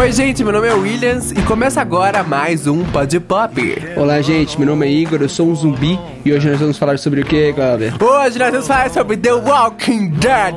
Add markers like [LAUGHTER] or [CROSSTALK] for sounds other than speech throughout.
Oi, gente, meu nome é Williams e começa agora mais um Pod Pop. Olá, gente, meu nome é Igor, eu sou um zumbi e hoje nós vamos falar sobre o que, Glauber? Hoje nós vamos falar sobre The Walking Dead.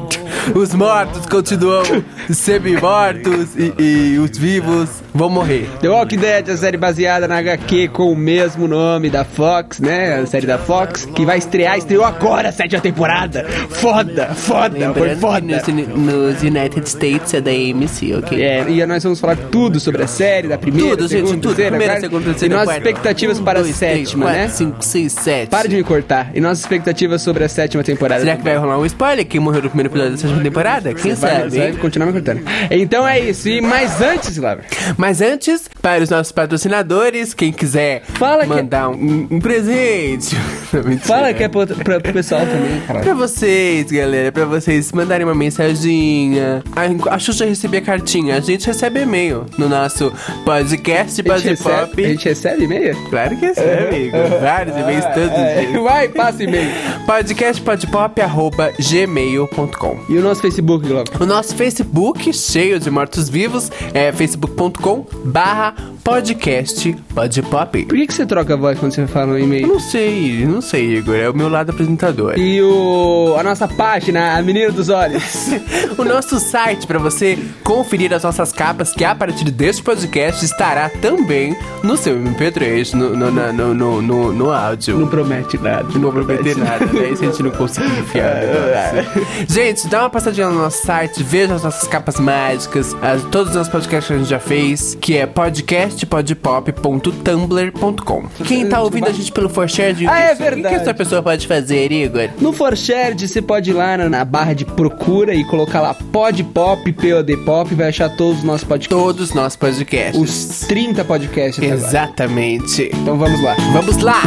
Os mortos continuam semi-mortos e, e os vivos vão morrer. The Walking Dead, a série baseada na HQ com o mesmo nome da Fox, né? A série da Fox, que vai estrear, estreou agora a sétima temporada. Foda, foda, foi foda. Nos, nos United States é da AMC, ok? É, e nós vamos falar tudo sobre a série, da primeira, Tudo, gente, segunda, tudo. terceira, Primeira, quarta, segunda, terceira, e nossas quarta. expectativas Um, para dois, a três, sétima, quatro, né? Cinco, seis, sete. Para de me cortar. E nossas expectativas sobre a sétima temporada. Será que vai rolar um spoiler? Quem morreu no primeiro episódio da sétima temporada? Quem Vai, sabe? vai continuar me cortando. Então é isso. E mais antes, Glauber, Mas antes, para os nossos patrocinadores, quem quiser Fala que- mandar um, um presente. [LAUGHS] Não, fala que é pro, pro, pro pessoal também, Pra cara. vocês, galera, pra vocês mandarem uma mensaginha. A, a Xuxa recebia cartinha, a gente recebe e-mail no nosso podcast Buzz recebe, a Pop. gente recebe e-mail? Claro que recebe, amigo. Vários e-mails todos os É, dias. Vai, passa e-mail. [LAUGHS] podcastpodpop.gmail.com E o nosso Facebook, Glauber? O nosso Facebook, cheio de mortos-vivos, é facebook.com barra podcast podpop. Por que, que você troca a voz quando você fala no Eu e-mail? não sei, não sei, Igor. É o meu lado apresentador. E o, a nossa página, a Menina dos Olhos. [LAUGHS] O nosso site para você conferir as nossas capas, que a partir deste podcast estará também no seu MP3, no, no, na- no, no, no, no áudio. Não promete nada. Não vou prometer nada, né? Isso a gente não conseguiu enfiar. né? [LAUGHS] gente, dá uma passadinha no nosso site, veja as nossas capas mágicas, as- todos os nossos podcasts que a gente já fez, que é podcastpodpop.tumblr.com. Quem tá ouvindo a gente pelo Forshared, Ah, é o que verdade. essa pessoa pode fazer, Igor? No ForShared, você pode ir lá na, barra de procura e colocar lá Podpop, POD Pop, vai achar todos os nossos podcasts. Todos os nossos podcasts. Os 30 podcasts até agora. Exatamente. Então vamos lá. Vamos lá!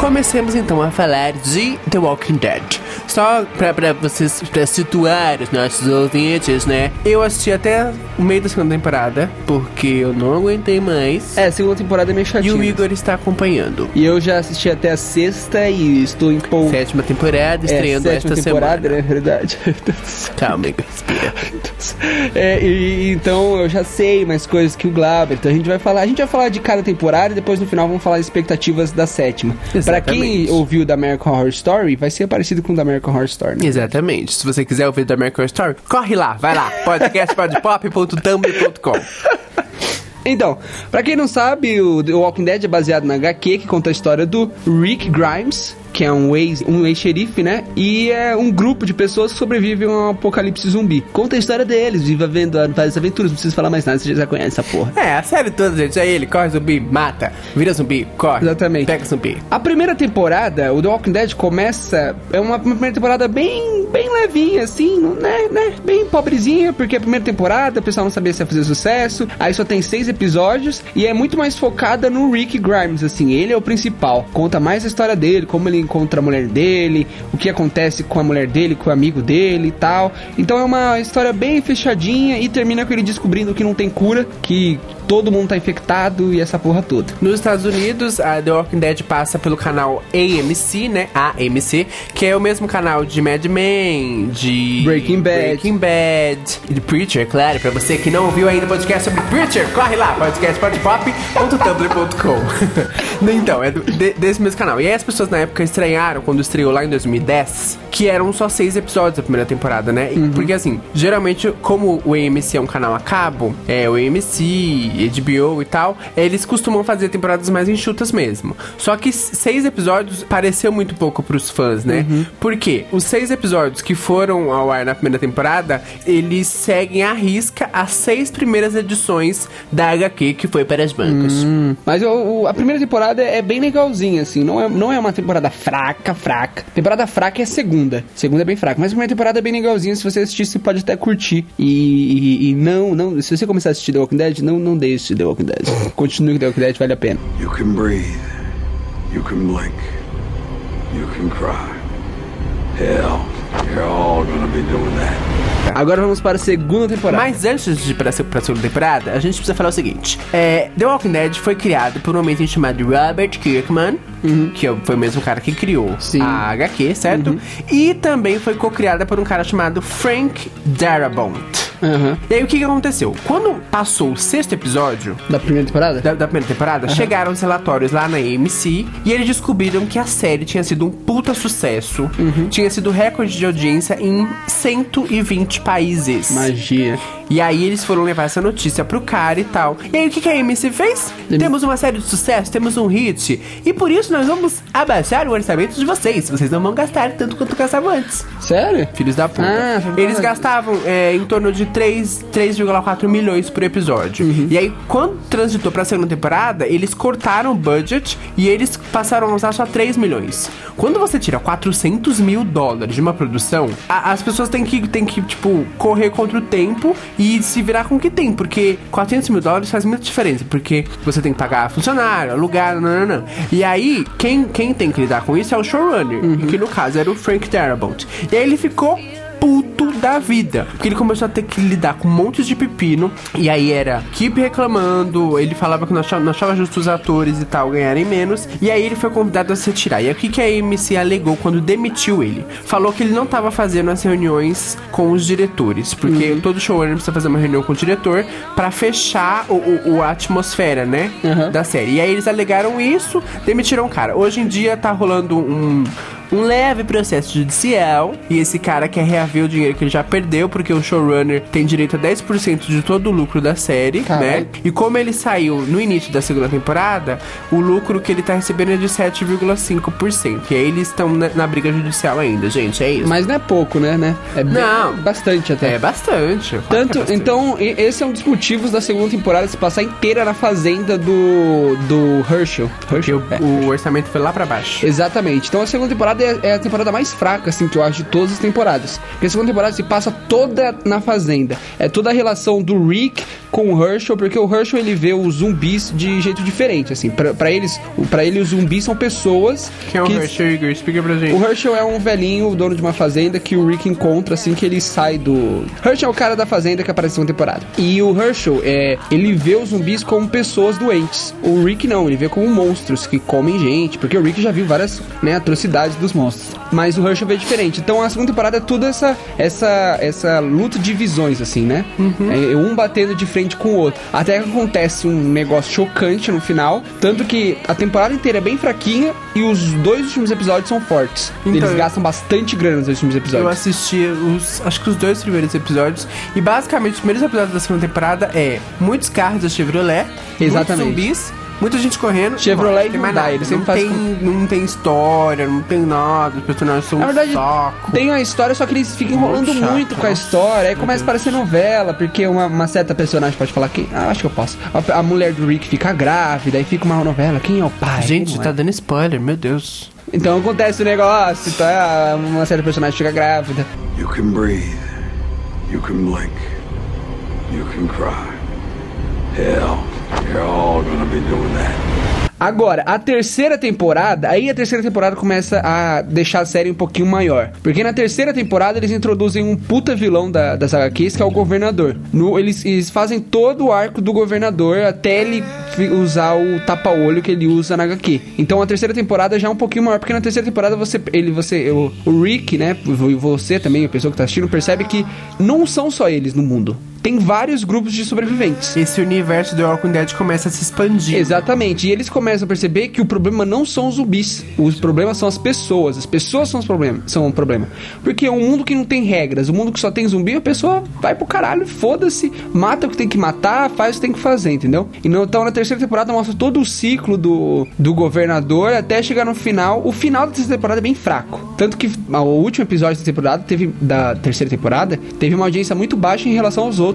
Comecemos então a falar de The Walking Dead. Só pra, pra vocês, pra situar os nossos ouvintes, né? Eu assisti até o meio da segunda temporada, porque eu não aguentei mais. É, a segunda temporada é meio E chatinha. o Igor está acompanhando. E eu já assisti até a sexta e estou empolgado. Sétima temporada, É, estreando sétima esta temporada, semana. né? Verdade. [LAUGHS] Calma, Igor, respira. É, e, então eu já sei mais coisas que o Glauber. Então a gente vai falar, a gente vai falar de cada temporada e depois no final vamos falar das expectativas da sétima. Pra quem ouviu da American Horror Story, vai ser parecido com o da American Horror Story, né? Exatamente. Se você quiser ouvir da American Story, corre lá, vai lá. podcastpodpop.tumblr.com Então, pra quem não sabe, o The Walking Dead é baseado na HQ que conta a história do Rick Grimes, que é um ex, um ex-xerife, né? E é um grupo de pessoas que sobrevivem a um apocalipse zumbi. Conta a história deles, viva vendo várias aventuras, não preciso falar mais nada, você já conhece essa porra. É, a série toda, gente. É ele, corre zumbi, mata. Vira zumbi, corre. Exatamente. Pega zumbi. A primeira temporada, o The Walking Dead começa. É uma, uma primeira temporada bem, bem levinha, assim, né, né? Bem pobrezinha, porque a primeira temporada o pessoal não sabia se ia fazer sucesso. Aí só tem seis episódios e é muito mais focada no Rick Grimes, assim. Ele é o principal. Conta mais a história dele, como ele encontra a mulher dele, o que acontece com a mulher dele, com o amigo dele e tal. Então é uma história bem fechadinha e termina com ele descobrindo que não tem cura, que todo mundo tá infectado e essa porra toda. Nos Estados Unidos, a The Walking Dead passa pelo canal AMC, né? AMC, que é o mesmo canal de Mad Men, de Breaking Bad. Breaking Bad, e de Preacher, claro. Pra você que não ouviu ainda o podcast sobre Preacher, corre lá, podcastpodpop.tumblr.com. [LAUGHS] então, é do- de- desse mesmo canal. E aí as pessoas na época estranharam quando estreou lá em 2010, que eram só seis episódios da primeira temporada, né? E- Porque assim, geralmente, como o AMC é um canal a cabo, é o AMC, HBO e tal, eles costumam fazer temporadas mais enxutas mesmo. Só que seis episódios pareceu muito pouco pros fãs, né? Por quê? Os seis episódios que foram ao ar na primeira temporada, eles seguem à risca as seis primeiras edições da HQ que foi para as bancas. Hum, Mas o- o- a primeira temporada é bem legalzinha, assim. Não é, não é uma temporada fraca, fraca. Temporada fraca é a segunda. Segunda é bem fraca. Mas a primeira temporada é bem legalzinha. Se você assistir, você pode até curtir. E, e- e não, não. Se você começar a assistir The Walking Dead, não, não deixe The Walking Dead. Continue com The Walking Dead, vale a pena. You can breathe. You can blink. You can cry. Hell, you're all gonna be doing that. Agora vamos para a segunda temporada. Mas antes de ir se- pra segunda temporada, a gente precisa falar o seguinte: é, The Walking Dead foi criado por um homem chamado Robert Kirkman, que é foi o mesmo cara que criou Sim. a HQ, certo? E também foi co-criada por um cara chamado Frank Darabont. Aham. E aí o que, que aconteceu? Quando passou o sexto episódio, Da primeira temporada? da, da primeira temporada, chegaram os relatórios lá na AMC e eles descobriram que a série tinha sido um puta sucesso, tinha sido recorde de audiência em 120 países. Magia. E aí eles foram levar essa notícia pro cara e tal. E aí o que, que a AMC fez? Temos uma série de sucesso, temos um hit. E por isso nós vamos abaixar o orçamento de vocês. Vocês não vão gastar tanto quanto gastavam antes. Sério? Filhos da puta. Ah, Eles gastavam é, em torno de 3 3,4 milhões por episódio. Uhum. E aí, quando transitou pra segunda temporada, eles cortaram o budget e eles passaram a usar só 3 milhões. Quando você tira 400 mil dólares de uma produção, a- as pessoas têm que, têm que, tipo, correr contra o tempo e se virar com o que tem. Porque 400 mil dólares faz muita diferença. Porque você tem que pagar funcionário, alugar, não, não, não. E aí, quem, quem tem que lidar com isso é o showrunner. Uhum. Que no caso era o Frank Darabont. E aí ele ficou puto da vida. Porque ele começou a ter que lidar com montes de pepino. E aí era equipe reclamando. Ele falava que não achava, não achava justo os atores e tal ganharem menos. E aí ele foi convidado a se retirar. E o que, que a AMC alegou quando demitiu ele? Falou que ele não tava fazendo as reuniões com os diretores. Porque todo showrunner precisa fazer uma reunião com o diretor pra fechar o, o- o- a atmosfera, né? Uhum. Da série. E aí eles alegaram isso, demitiram o cara. Hoje em dia tá rolando um um leve processo judicial e esse cara quer reaver o dinheiro que ele já perdeu porque o showrunner tem direito a 10% de todo o lucro da série, Caralho. né? E como ele saiu no início da segunda temporada, o lucro que ele tá recebendo é de 7,5%. E aí eles estão na, na briga judicial ainda, gente, é isso. Mas não é pouco, né? né? É bem- Não. bastante até. É bastante. Tanto, é bastante. então, esse é um dos motivos da segunda temporada se passar inteira na fazenda do, do Herschel. Porque Herschel? o, É. o orçamento foi lá pra baixo. Exatamente. Então a segunda temporada é, é a temporada mais fraca, assim, que eu acho de todas as temporadas. Porque a segunda temporada se passa toda na fazenda. É toda a relação do Rick com o Herschel, porque o Herschel ele vê os zumbis de jeito diferente, assim. Pra, pra eles, pra ele os zumbis são pessoas Quem é o que Herschel Igor? Explica pra gente. o Herschel é um velhinho, o dono de uma fazenda, que o Rick encontra assim que ele sai do. Herschel é o cara da fazenda que aparece na temporada. E o Herschel, é, ele vê os zumbis como pessoas doentes. O Rick não, ele vê como monstros que comem gente, porque o Rick já viu várias né, atrocidades dos monstros. Mas o Herschel vê diferente. Então a segunda temporada é tudo essa, essa, essa luta de visões, assim, né? É um batendo de frente com o outro. Até que acontece um negócio chocante no final. Tanto que a temporada inteira é bem fraquinha e os dois últimos episódios são fortes. Então, Eles eu- gastam bastante grana nos últimos Eu episódios. assisti os, acho que os dois primeiros episódios. E basicamente, os primeiros episódios da segunda temporada é muitos carros da Chevrolet, Exatamente. muitos zumbis, muita gente correndo. Chevrolet e mais Hyundai, eles sempre não fazem tem, não tem história, não tem nada, os personagens são Na verdade, um saco. tem a história, só que eles ficam Muito enrolando chato, muito com a história. Aí começa a parecer novela, porque uma, uma certa personagem pode falar quem. Ah, acho que eu posso. A, a mulher do Rick fica grávida, aí fica uma novela. Quem é o pai? Gente, tá é? dando spoiler, meu Deus. Então acontece o negócio, tá? Uma certa personagem fica grávida. You can breathe. You can blink. You can cry. Hell, Agora, a terceira temporada, aí a terceira temporada começa a deixar a série um pouquinho maior. Porque na terceira temporada eles introduzem um puta vilão da, das HQs, que é o governador. No, eles, eles fazem todo o arco do governador até ele usar o tapa-olho que ele usa na HQ. Então a terceira temporada já é um pouquinho maior, porque na terceira temporada você, ele, você, o, o Rick, né, e você também, a pessoa que tá assistindo, percebe que não são só eles no mundo. Tem vários grupos de sobreviventes. Esse universo do Walking Dead começa a se expandir. Exatamente. E eles começam a perceber que o problema não são os zumbis. Os problemas são as pessoas. As pessoas são, os problemas, são o problema. Porque um mundo que não tem regras, um mundo que só tem zumbi, a pessoa vai pro caralho, foda-se, mata o que tem que matar, faz o que tem que fazer, entendeu? E então na terceira temporada mostra todo o ciclo do, do governador até chegar no final. O final da terceira temporada é bem fraco. Tanto que ah, o último episódio da temporada teve da terceira temporada teve uma audiência muito baixa em relação aos outros.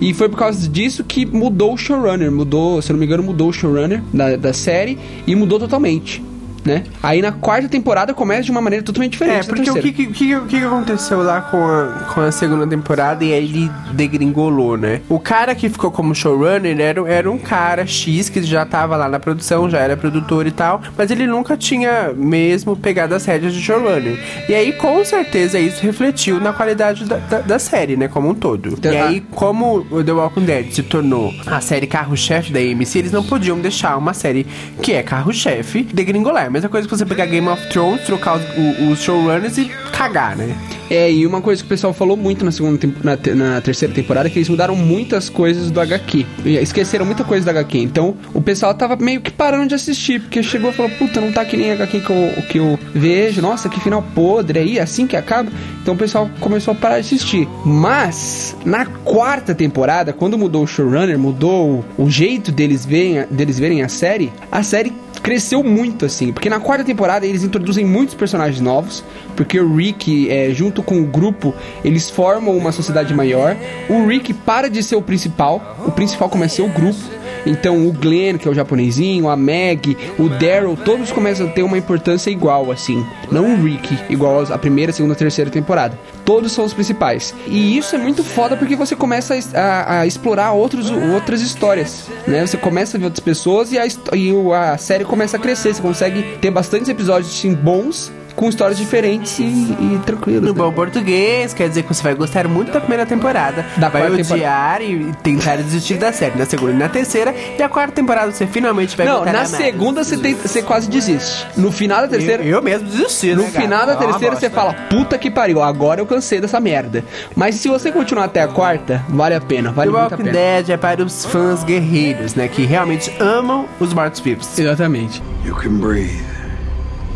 E foi por causa disso que mudou o showrunner. Mudou, se não me engano, mudou o showrunner da, da série e mudou totalmente. Né? Aí na quarta temporada começa de uma maneira totalmente diferente. É, porque o que, que, que, que aconteceu lá com a, com a segunda temporada e aí ele degringolou, né? O cara que ficou como showrunner era, era um cara X que já tava lá na produção, já era produtor e tal, mas ele nunca tinha mesmo pegado as rédeas de showrunner. E aí, com certeza, isso refletiu na qualidade da, da, da série, né? Como um todo. Então, e aí, como o The Walking Dead se tornou a série carro-chefe da AMC, eles não podiam deixar uma série que é carro-chefe degringolar. Mesma coisa que você pegar Game of Thrones, trocar os, os showrunners e cagar, né? É, e uma coisa que o pessoal falou muito na segunda na, te- na terceira temporada é que eles mudaram muitas coisas do HQ. Esqueceram muita coisa do HQ. Então, o pessoal tava meio que parando de assistir, porque chegou e falou, puta, não tá que nem HQ que eu, que eu vejo, nossa, que final podre aí, assim que acaba. Então o pessoal começou a parar de assistir. Mas, na quarta temporada, quando mudou o showrunner, mudou o, o jeito deles verem, deles verem a série, a série cresceu muito, assim. Porque na quarta temporada eles introduzem muitos personagens novos. Porque o Rick, é, junto com o grupo, eles formam uma sociedade maior. O Rick para de ser o principal. O principal começa a ser o grupo. Então o Glenn, que é o japonesinho, a Meg, o Daryl, todos começam a ter uma importância igual, assim. Não o Rick, igual a primeira, segunda, terceira temporada. Todos são os principais. E isso é muito foda porque você começa a, a- a explorar outros, outras histórias, né? Você começa a ver outras pessoas e a, e a série começa a crescer. Você consegue ter bastantes episódios assim, bons, com histórias diferentes e, e tranquilos. No né? bom português, quer dizer que você vai gostar muito da primeira temporada, Da vai odiar e tentar desistir da série na segunda e na terceira, e a quarta temporada você finalmente vai Não, na da segunda você, tem- você quase desiste. No final da terceira. Eu, eu mesmo desisti, No né, cara? final da É uma terceira você bosta. fala, puta que pariu, agora eu cansei dessa merda. Mas se você continuar até a quarta, vale a pena, vale The muito a Walking pena. Dead é para os fãs guerreiros, né? Que realmente amam os mortos-vivos. Exatamente. You can breathe.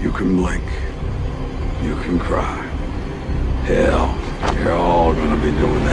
You can blink. You can cry. Hell, you're all gonna be doing.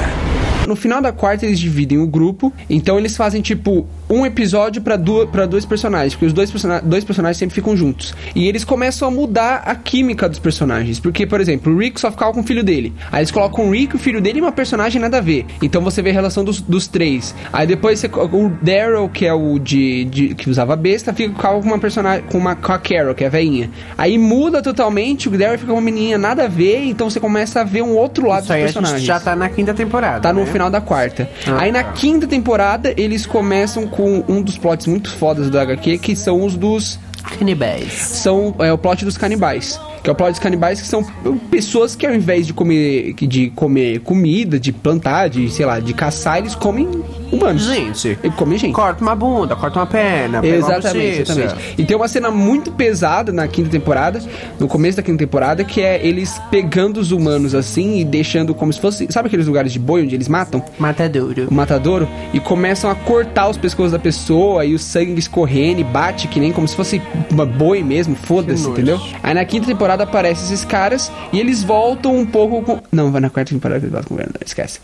No final da quarta eles dividem o grupo, então eles fazem tipo um episódio pra du pra dois personagens, porque os dois, persona dois personagens sempre ficam juntos. E eles começam a mudar a química dos personagens, porque por exemplo, o Rick só ficava com o filho dele. Aí eles colocam o Rick, o filho dele e uma personagem nada a ver. Então você vê a relação dos, dos três. Aí depois você, o Daryl, que é o de, de- que usava besta, fica com uma personagem com uma com a Carol, que é a veinha. Aí muda totalmente, o Daryl fica com uma menininha nada a ver, então você começa a ver um outro lado Isso dos personagens. já tá na quinta temporada. Tá no né? final da quarta. Ah, Aí na tá. quinta temporada, eles começam com um dos plots muito fodas do HQ, que são os dos. Canibais. São é, o plot dos canibais. Que é o plot dos canibais que são pessoas que ao invés de comer, de comer comida, de plantar, de, sei lá, de caçar, eles comem humanos. Gente, Eles comem gente. corta uma bunda, corta uma perna, Exatamente, exatamente. E tem uma cena muito pesada na quinta temporada, no começo da quinta temporada, que é eles pegando os humanos assim e deixando como se fosse. Sabe aqueles lugares de boi onde eles matam? Matadouro. o matadouro e começam a cortar os pescoços da pessoa e o sangue escorrendo e bate que nem como se fosse uma boi mesmo, foda-se, entendeu? Aí na quinta temporada aparecem esses caras e eles voltam um pouco com. Não, vai na quarta temporada que eles voltam com o governador, esquece.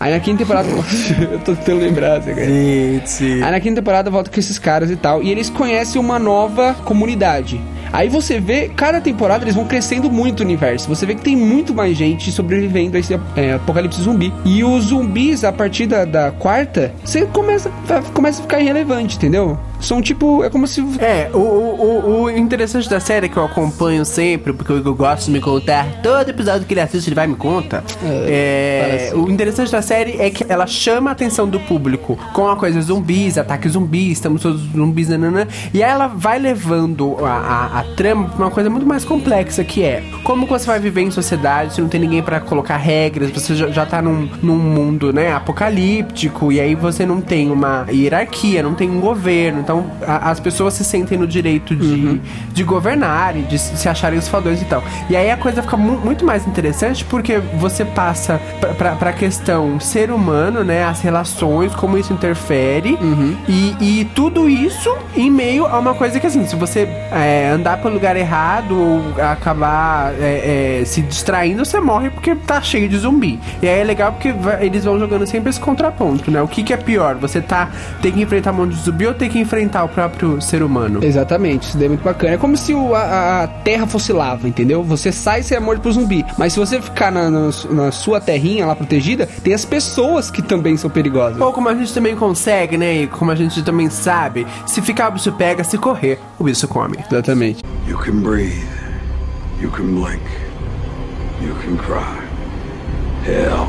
Aí na quinta temporada. [LAUGHS] eu tô tentando lembrar, assim, cara. Gente. Aí na quinta temporada volta com esses caras e tal. E eles conhecem uma nova comunidade. Aí você vê, cada temporada eles vão crescendo muito o universo. Você vê que tem muito mais gente sobrevivendo a esse é, apocalipse zumbi. E os zumbis, a partir da, da quarta, você começa, começa a ficar irrelevante, entendeu? São tipo, é como se. É, o, o, o- interessante da série que eu acompanho sempre, porque eu gosto de me contar, todo episódio que ele assiste ele vai e me conta. É, parece. o interessante da série é que ela chama a atenção do público com a coisa zumbis, ataque zumbis, estamos todos zumbis, nanana, e aí ela vai levando a, a, a trama pra uma coisa muito mais complexa, que é como você vai viver em sociedade se não tem ninguém pra colocar regras, você já, já tá num, num mundo, né, apocalíptico, e aí você não tem uma hierarquia, não tem um governo, então a- as pessoas se sentem no direito de, de governar e de se acharem os fodões e tal. E aí a coisa fica mu- muito mais interessante porque você passa pra, pra, pra questão ser humano, né, as relações, como isso interfere, e, e tudo isso em meio a uma coisa que assim, se você é, andar pelo lugar errado ou acabar é, é, se distraindo, você morre porque tá cheio de zumbi. E aí é legal porque vai- eles vão jogando sempre esse contraponto, né? O que, que é pior? Você tá ter que enfrentar um monte de zumbi ou ter que enfrentar o próprio ser humano? Exatamente, isso daí é muito bacana. É como se o- a, a terra fosse lava, entendeu? Você sai e você é morto por zumbi. Mas se você ficar na, na- na sua terrinha lá protegida, tem as pessoas que também são perigosas. Ou como a gente também consegue, né? E como a gente também sabe, se ficar o bicho pega, se correr, o bicho come. Exatamente. You can breathe. You can blink. You can cry. Hell,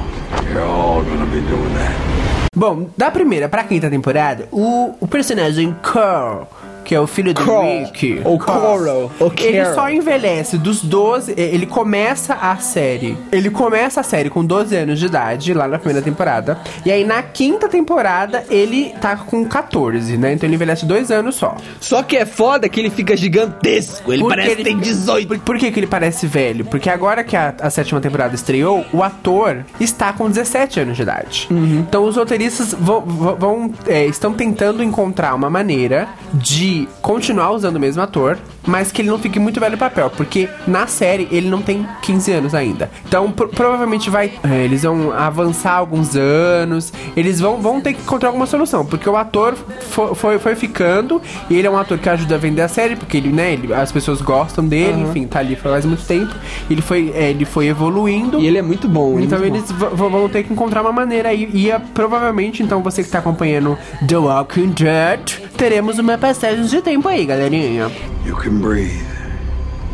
you're all gonna be doing that. Bom, da primeira pra quinta temporada, o, o personagem Carl, que é o filho do Carl, Rick, ou Coral, ou ele só envelhece dos 12, e- ele começa a série, ele começa a série com 12 anos de idade, lá na primeira temporada, e aí na quinta temporada ele tá com 14, né, então ele envelhece dois anos só. Só que é foda que ele fica gigantesco. Ele Porque parece ele- que tem 18. Por, por que, que ele parece velho? Porque agora que a, a sétima temporada estreou, o ator está com 17 anos de idade. Uhum. Então os roteiristas vão, vão- vão, é, estão tentando encontrar uma maneira de continuar usando o mesmo ator, mas que ele não fique muito velho no papel, porque na série ele não tem 15 anos ainda. Então pro- provavelmente vai. é, eles vão avançar alguns anos, eles vão, vão ter que encontrar alguma solução, porque o ator fo- foi, foi ficando, e ele é um ator que ajuda a vender a série, porque ele, né, ele- as pessoas gostam dele, enfim, tá ali faz muito tempo. Ele foi, é, ele foi evoluindo. E ele é muito bom. é Então muito eles v- vão ter que encontrar uma maneira aí. E é, provavelmente, então, você que tá acompanhando The Walking Dead, teremos uma passagem de tempo aí, galerinha. You can breathe.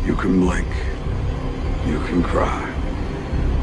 You can blink. You can cry.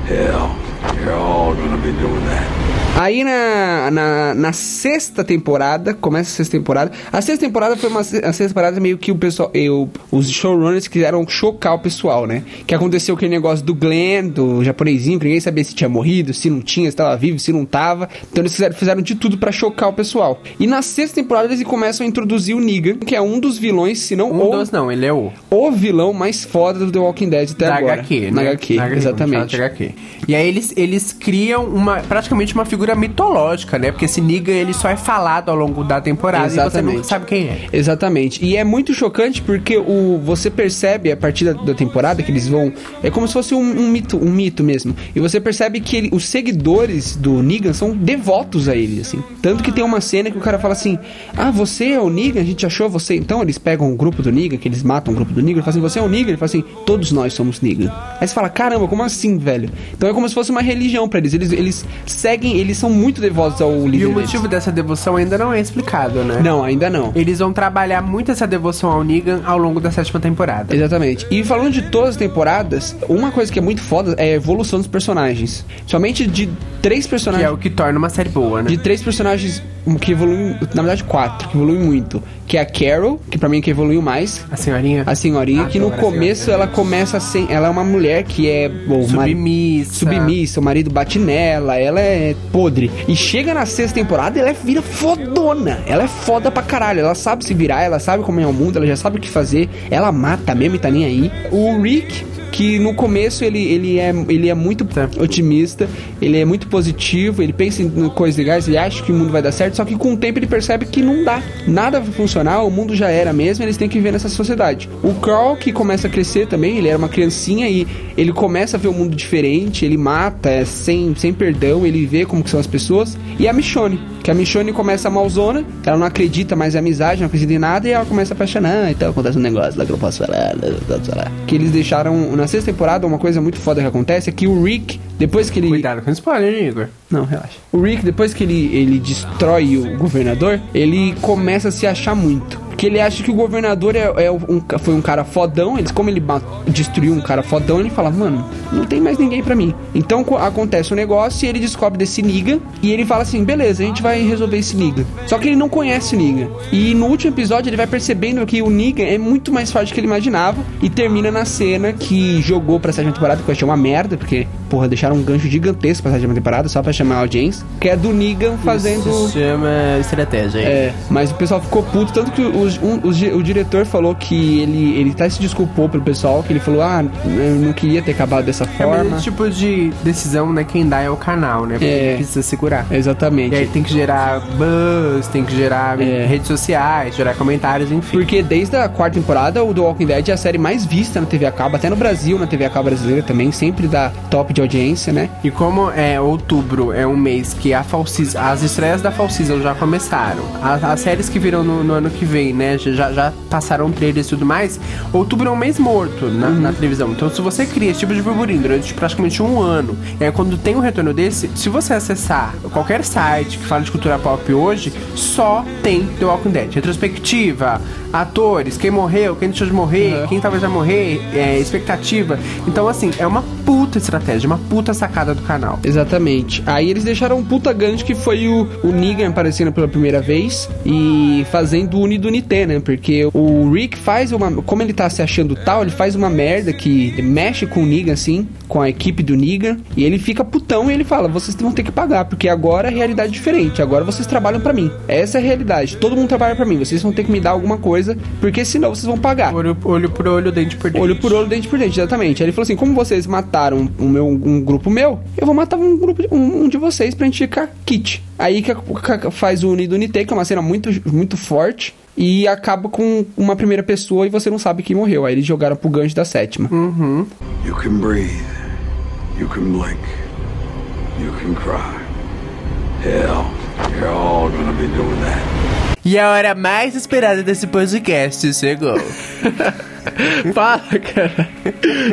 Hell, you're all gonna be doing that. Aí na, na, na sexta temporada, começa a sexta temporada. A sexta temporada foi uma a sexta temporada meio que o pessoal, eu, os showrunners quiseram chocar o pessoal, né? Que aconteceu aquele negócio do Glenn, do japonesinho, que ninguém sabia se tinha morrido, se não tinha, se tava vivo, se não tava. Então eles fizeram, fizeram de tudo pra chocar o pessoal. E na sexta temporada eles começam a introduzir o Negan, que é um dos vilões, se não Um o, dos não, ele é o. o vilão mais foda do The Walking Dead até da agora. HQ, Na né? HQ, Na HQ, exatamente. HQ. E aí eles, eles criam uma praticamente uma figura mitológica, né? Porque esse Negan ele só é falado ao longo da temporada e você Exatamente. nunca sabe quem é. Exatamente. E é muito chocante porque o você percebe a partir da, da temporada que eles vão é como se fosse um, um mito, um mito mesmo. E você percebe que ele- os seguidores do Negan são devotos a ele, assim. Tanto que tem uma cena que o cara fala assim: "Ah, você é o Negan? A gente achou você". Então eles pegam o grupo do Negan, que eles matam o grupo do Negan, e falam assim: "Você é o Negan?". Ele fala assim: "Todos nós somos Negan". Aí você fala: "Caramba, como assim, velho?". Então é como se fosse uma religião pra eles. Eles eles seguem, eles são muito devotos ao líder E o deles. motivo dessa devoção ainda não é explicado, né? Não, ainda não. Eles vão trabalhar muito essa devoção ao Negan ao longo da sétima temporada. Exatamente. E falando de todas as temporadas, uma coisa que é muito foda é a evolução dos personagens. Somente de três Que personagens. é o que torna uma série boa, né? De três personagens que evoluem, na verdade quatro, que evoluem muito. Que é a Carol, que pra mim é que evoluiu mais. A senhorinha. A senhorinha, que no começo ela começa a ser. Ela é uma mulher que é. Bom, Submissa. submissa, o marido bate nela, ela é podre. E chega na sexta temporada ela vira fodona. Ela é foda pra caralho. Ela sabe se virar, ela sabe como é o mundo, ela já sabe o que fazer. Ela mata mesmo e tá nem aí. O Rick. Que no começo ele, ele, é, ele é muito Tá. otimista, ele é muito positivo, ele pensa em coisas legais, ele acha que o mundo vai dar certo, só que com o tempo ele percebe que não dá. Nada vai funcionar, o mundo já era mesmo, eles têm que viver nessa sociedade. O Carl, que começa a crescer também, ele era uma criancinha e ele começa a ver o mundo diferente, ele mata é, sem, sem perdão, ele vê como são as pessoas. E a Michonne, que a Michonne começa a malzona, ela não acredita mais em amizade, não acredita em nada, e ela começa a apaixonar, então acontece um negócio lá que eu não posso falar, não posso falar. Que eles deixaram, na sexta temporada, uma coisa muito foda que acontece é que o Rick, depois que ele... Cuidado com spoiler, Igor. Não, relaxa. O Rick, depois que ele, ele destrói o governador, ele começa a se achar muito. Porque ele acha que o governador é, é um, foi um cara fodão. Eles, como ele destruiu um cara fodão, ele fala, mano, não tem mais ninguém pra mim. Então co- acontece o negócio e ele descobre desse Niga. E ele fala assim: beleza, a gente vai resolver esse Niga. Só que ele não conhece o Niga. E no último episódio ele vai percebendo que o Niga é muito mais forte do que ele imaginava. E termina na cena que jogou pra sétima temporada, que eu achei uma merda, porque, porra, deixaram um gancho gigantesco pra sétima temporada só pra chamar a audiência. Que é do Negan fazendo. Isso se chama estratégia. hein? É, mas o pessoal ficou puto, tanto que os- um- di- o diretor falou que ele, ele até se desculpou pro pessoal, que ele falou, ah, eu não queria ter acabado dessa É, mas forma. esse tipo de decisão, né? Quem dá é o canal, né? Porque É. precisa segurar. Exatamente. E aí tem que gerar buzz, tem que gerar É. redes sociais, gerar comentários, enfim. Porque desde a quarta temporada, o The Walking Dead é a série mais vista na TV a cabo, até no Brasil, na TV a cabo brasileira também, sempre dá top de audiência, né? E como é outubro é um mês que a as estreias da Fall Season já começaram, a- as, séries que viram no, no ano que vem, né? Já, já passaram trailers e tudo mais. Outubro é um mês morto na, na televisão. Então, se você cria esse tipo de burburinho durante praticamente um ano, aí quando tem um retorno desse, se você acessar qualquer site que fala de cultura pop hoje, só tem The Walking Dead. Retrospectiva, atores, quem morreu, quem deixou de morrer, Uhum. quem talvez vai morrer, é, expectativa. Então, assim, é uma puta estratégia, uma puta sacada do canal. Exatamente. Aí eles deixaram um puta gancho que foi o, o Negan aparecendo pela primeira vez e fazendo o Unidunité, né? Porque o Rick faz uma. Como ele tá se achando tal, ele faz uma merda que mexe com o Negan, assim, com a equipe do Negan, e ele fica putão e ele fala: vocês vão ter que pagar, porque agora a realidade é diferente, agora vocês trabalham pra mim. Essa é a realidade. Todo mundo trabalha pra mim, vocês vão ter que me dar alguma coisa, porque senão vocês vão pagar. Olho, olho por olho, dente por dente. Olho por olho, dente por dente, exatamente. Aí ele falou assim: como vocês mataram um, meu, um grupo meu, eu vou matar um grupo um, um de vocês pra gente ficar kit. Aí que, que faz o Unido Unité, que é uma cena muito, muito forte. E acaba com uma primeira pessoa e você não sabe quem morreu. Aí eles jogaram pro gancho da sétima. You can breathe. You can blink. You can cry. Hell, you're all gonna be doing that. E a hora mais esperada desse podcast chegou. [LAUGHS] [LAUGHS] Fala, cara.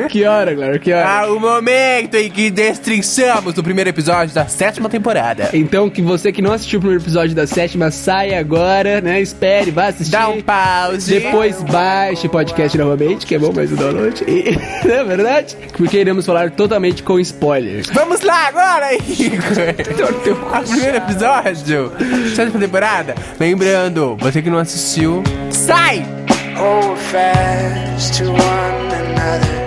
que hora, galera? Que hora? Ah, o momento em que destrinçamos o primeiro episódio da sétima temporada. Então, que você que não assistiu o primeiro episódio da sétima, saia agora, né? Espere, vá assistir. Dá um pause. Depois baixe o podcast novamente, que é bom mais o download. E, [LAUGHS] não é verdade? Porque iremos falar totalmente com spoilers. Vamos lá agora, Igor! o primeiro episódio, sétima temporada. Lembrando, você que não assistiu, sai! Hold fast to one another.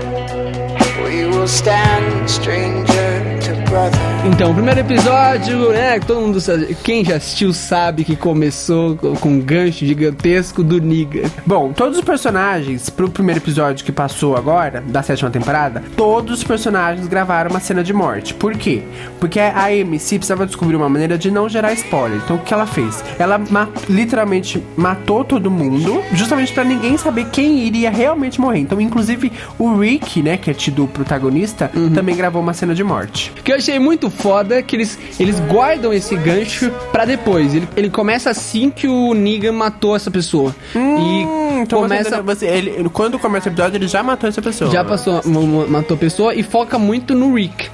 We will stand stranger to brother. Então, o primeiro episódio, né? Todo mundo sabe. Quem já assistiu sabe que começou com um gancho gigantesco do Niga. Bom, todos os personagens, pro primeiro episódio que passou agora, da sétima temporada, todos os personagens gravaram uma cena de morte. Por quê? Porque a AMC precisava descobrir uma maneira de não gerar spoiler. Então o que ela fez? Ela ma- literalmente matou todo mundo, justamente pra ninguém saber quem iria realmente morrer. Então, inclusive, o Rick, né, que é tido o protagonista, também gravou uma cena de morte. Que eu achei muito foda que eles, eles guardam esse gancho pra depois. Ele, ele começa assim que o Negan matou essa pessoa. Hum, e então começa. você, ele, quando começa o episódio, ele já matou essa pessoa. Já passou, matou a pessoa e foca muito no Rick.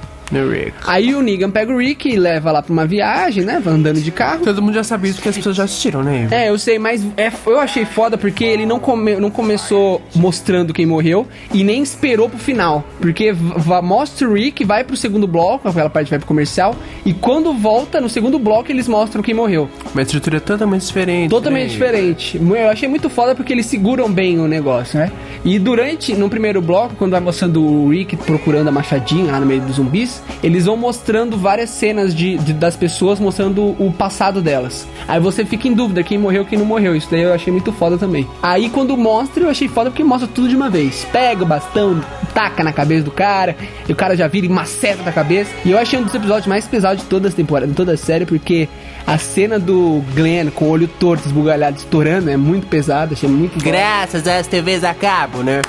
Rick. Aí o Negan pega o Rick e leva lá pra uma viagem, né? Vai andando de carro. Todo mundo já sabia isso porque as pessoas já assistiram, né? É, eu sei, mas é, eu achei foda porque ele não, come, não começou mostrando quem morreu e nem esperou pro final. Porque mostra o Rick, vai pro segundo bloco, aquela parte vai pro comercial, e quando volta no segundo bloco eles mostram quem morreu. Uma estrutura totalmente diferente. Totalmente né? diferente. Eu achei muito foda porque eles seguram bem o negócio, né? E durante, no primeiro bloco, quando vai mostrando o Rick procurando a machadinha lá no meio dos zumbis, eles vão mostrando várias cenas de, de- das pessoas mostrando o passado delas. Aí você fica em dúvida quem morreu quem não morreu. Isso daí eu achei muito foda também. Aí quando mostra, eu achei foda porque mostra tudo de uma vez. Pega o bastão, taca na cabeça do cara, e o cara já vira e maceta da cabeça. E eu achei um dos episódios mais pesados de toda a temporada, de toda a série, porque a cena do Glenn com o olho torto, esbugalhado, estourando é muito pesada, achei muito. Graças às TVs a cabo, né?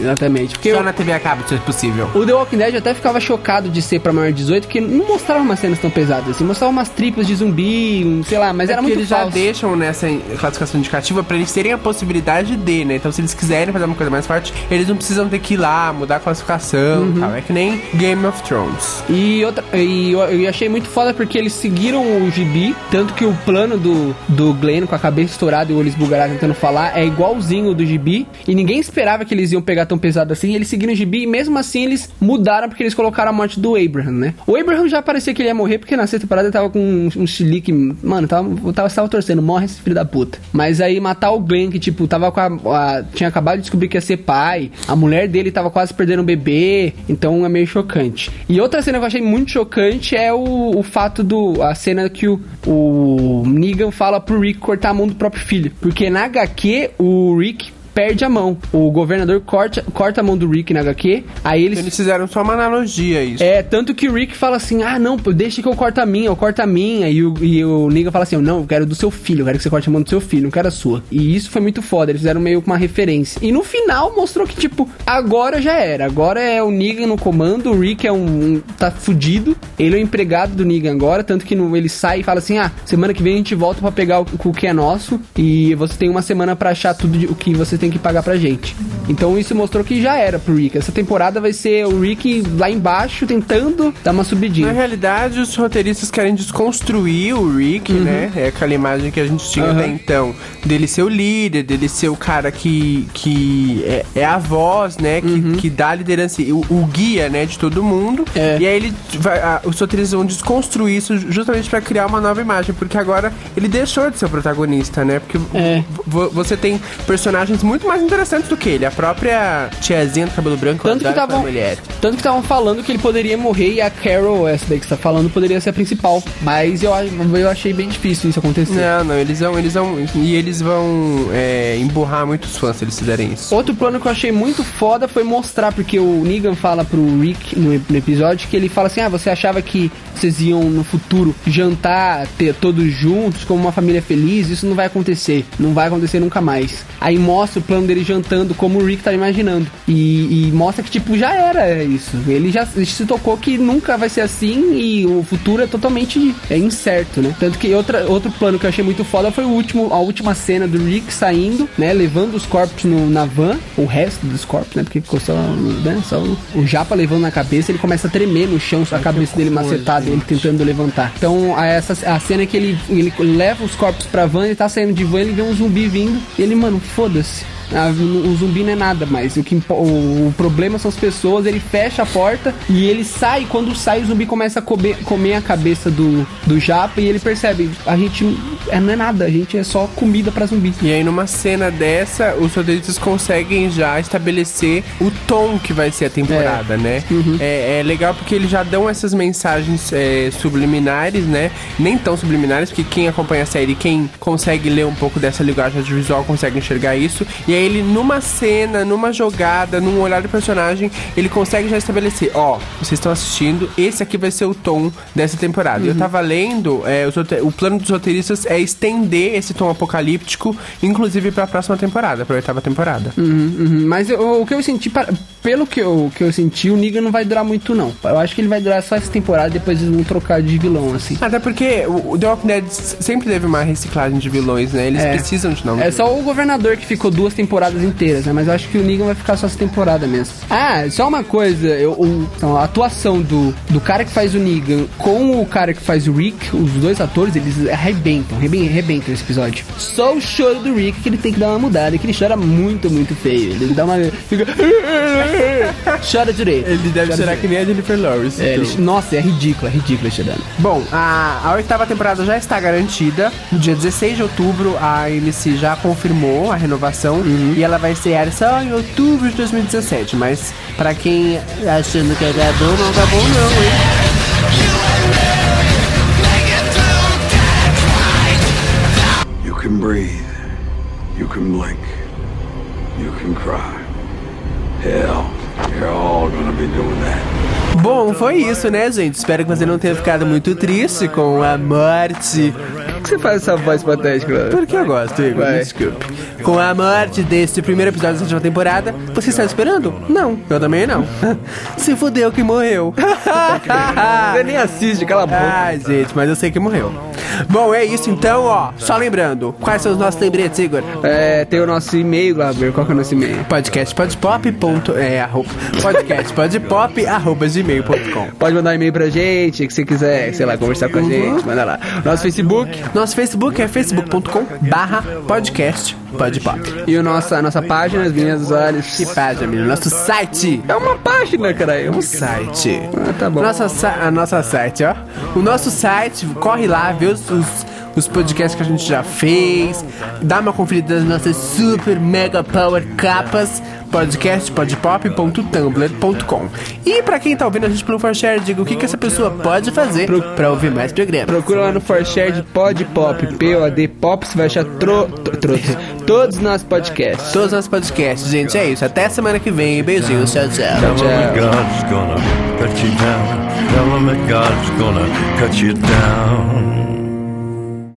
Exatamente. Porque Só o, na TV a cabo, se é possível. o The Walking Dead eu até ficava chocado de ser pra maior de 18, porque não mostrava umas cenas tão pesadas assim, mostrava umas triplas de zumbi, um, sei lá, mas é era muito eles falso. já deixam nessa classificação indicativa pra eles terem a possibilidade de, né? Então, se eles quiserem fazer uma coisa mais forte, eles não precisam ter que ir lá, mudar a classificação Uhum. e tal. É que nem Game of Thrones. E, outra, e eu, eu achei muito foda porque eles seguiram o gibi, tanto que o plano do, do Glenn com a cabeça estourada e o olho esbugalhado tentando falar é igualzinho do gibi. E ninguém esperava que eles iam pegar tão pesado assim. Eles seguiram o gibi e mesmo assim eles mudaram porque eles colocaram a morte do Abraham, né? O Abraham já parecia que ele ia morrer porque na sexta temporada tava com um, um. Mano, tava, eu tava, tava torcendo, morre esse filho da puta. Mas aí matar o Glenn, que tipo, tava com a, a- Tinha acabado de descobrir que ia ser pai. A mulher dele tava quase perdendo um bebê. Então é meio chocante. E outra cena que eu achei muito chocante é o, o fato do. A cena que o, o Negan fala pro Rick cortar a mão do próprio filho. Porque na HQ, o Rick perde a mão. O governador corta, corta a mão do Rick na HQ, aí eles Eles fizeram só uma analogia isso. é, tanto que o Rick fala assim: ah, não, deixa que eu corto a minha, eu corto a minha. E o, e o Negan fala assim: não, eu quero do seu filho, eu quero que você corte a mão do seu filho, não quero a sua. E isso foi muito foda, eles fizeram meio que uma referência. E no final mostrou que, tipo, agora já era. Agora é o Negan no comando, o Rick é um. um- tá fudido. Ele é o empregado do Negan agora, tanto que no- ele sai e fala assim: ah, semana que vem a gente volta pra pegar o, o que é nosso. E você tem uma semana pra achar tudo de- o que você tem que pagar pra gente. Então isso mostrou que já era pro Rick. Essa temporada vai ser o Rick lá embaixo tentando dar uma Na subidinha. realidade, os roteiristas querem desconstruir o Rick, né? É aquela imagem que a gente tinha Uhum. Até então. Dele ser o líder, dele ser o cara que, que é, é a voz, né? Que, que dá a liderança, o, o guia, né? De todo mundo. Uhum. É. E aí ele vai, a- os roteiristas vão desconstruir isso justamente pra criar uma nova imagem. Porque agora ele deixou de ser o protagonista, né? Porque É. vo- você tem personagens muito mais interessantes do que ele. A própria tiazinha do cabelo branco, Tanto que estavam mulher. tanto que estavam falando que ele poderia morrer e a Carol, essa daí que você tá falando, poderia ser a principal. Mas eu, eu achei bem difícil isso acontecer. Não, não, eles vão, eles vão, e eles vão é, emburrar muitos fãs se eles fizerem isso. Outro plano que eu achei muito foda foi mostrar, porque o Negan fala pro Rick no, no episódio que ele fala assim: Ah, você achava que vocês iam no futuro jantar, ter todos juntos, como uma família feliz? Isso não vai acontecer. Não vai acontecer nunca mais. Aí mostra o plano dele jantando como o Rick tá imaginando. E, e mostra que, tipo, já era isso. Ele já se tocou que nunca vai ser assim e o futuro é totalmente é incerto, né? Tanto que outra, outro plano que eu achei muito foda foi o último, a última cena do Rick saindo, né? Levando os corpos no- na van, o resto dos corpos, né? Porque ficou só, né? Só o, o Japa levando na cabeça, ele começa a tremer no chão, a cabeça dele macetada, ele tentando levantar. Então, a, essa, a cena é que ele, ele leva os corpos pra van, ele tá saindo de van, ele vê um zumbi vindo, e ele, mano, foda-se. Ah, o zumbi não é nada mais. O, que, o, o problema são as pessoas. Ele fecha a porta e ele sai. Quando sai, o zumbi começa a comer, comer a cabeça do, do japa. E ele percebe: a gente é, não é nada, a gente é só comida pra zumbi. E aí, numa cena dessa, os roteiristas conseguem já estabelecer o tom que vai ser a temporada, né? É, é legal porque eles já dão essas mensagens é, subliminares, né? Nem tão subliminares, porque quem acompanha a série, quem consegue ler um pouco dessa linguagem visual, consegue enxergar isso. E aí, ele, numa cena, numa jogada, num olhar do personagem, ele consegue já estabelecer: ó, vocês estão assistindo, esse aqui vai ser o tom dessa temporada. Eu tava lendo, é, os o plano dos roteiristas é estender esse tom apocalíptico, inclusive pra próxima temporada, pra oitava temporada. Uhum, uhum. Mas eu- o que eu senti, pa- pelo que eu, que eu senti, o Negan não vai durar muito, não. Eu acho que ele vai durar só essa temporada, depois eles vão trocar de vilão, assim. Até porque o The Walking Dead sempre teve uma reciclagem de vilões, né? Eles É. precisam de novos É só o governador que ficou duas temporadas inteiras, né? Mas eu acho que o Negan vai ficar só essa temporada mesmo. Ah, só uma coisa, eu, então, a atuação do, do cara que faz o Negan com o cara que faz o Rick, os dois atores, eles arrebentam, arrebentam, arrebentam esse episódio. Só o choro do Rick que ele tem que dar uma mudada, que ele chora muito, muito feio. Ele dá uma. Fica. [LAUGHS] Chora direito. Ele deve Chora ser direito. que nem a Jennifer Lawrence. É, então. ele- nossa, é ridículo, é ridículo chorando. Bom, a, a oitava temporada já está garantida. No dia 16 de outubro, a MC já confirmou a renovação e ela vai estrear só em outubro de 2017. Mas pra quem achando que acabou, não acabou não, hein? You can breathe. You can blink. You can cry. Bom, foi isso, né, gente? Espero que você não tenha ficado muito triste com a morte. Por que você faz essa voz patética? Porque eu gosto, Igor, Vai. me desculpe. Com a morte desse primeiro episódio da sétima temporada, você está esperando? Não, eu também não. [LAUGHS] Se fudeu que morreu. [LAUGHS] Você nem assiste, cala a boca. Ai, gente, mas eu sei que morreu. Bom, é isso então, ó. Só lembrando, quais são os nossos lembretes, Igor? É, tem o nosso e-mail, Glauber. Qual que é o nosso e-mail? Podcastpodpop. É, [LAUGHS] arroba, podcastpodpop, arroba gmail.com. Pode mandar um e-mail pra gente, que você quiser, sei lá, conversar com a gente, manda lá. Nosso Facebook Nosso Facebook é facebook.com barra podcast podpop. e o nosso, a nossa página, as minhas olhos. Que página, menino? Nosso site. É uma página, cara. É um site. Ah, tá bom. Nossa, sa- a nossa site, ó. O nosso site, corre lá, vê os, os, os podcasts que a gente já fez. Dá uma conferida nas nossas super mega power capas. podcastpodpop.tumblr.com E pra quem tá ouvindo a gente pelo ForShare, diga o que, que essa pessoa pode fazer pra ouvir mais programas. Procura lá no ForShare de Pod Pop, P-O-D Pop, você vai achar tro, tro, tro- todos os nossos podcasts. Todos os nossos podcasts, gente. É isso. Até semana que vem. Beijinhos. Tchau, tchau. Tchau, tchau.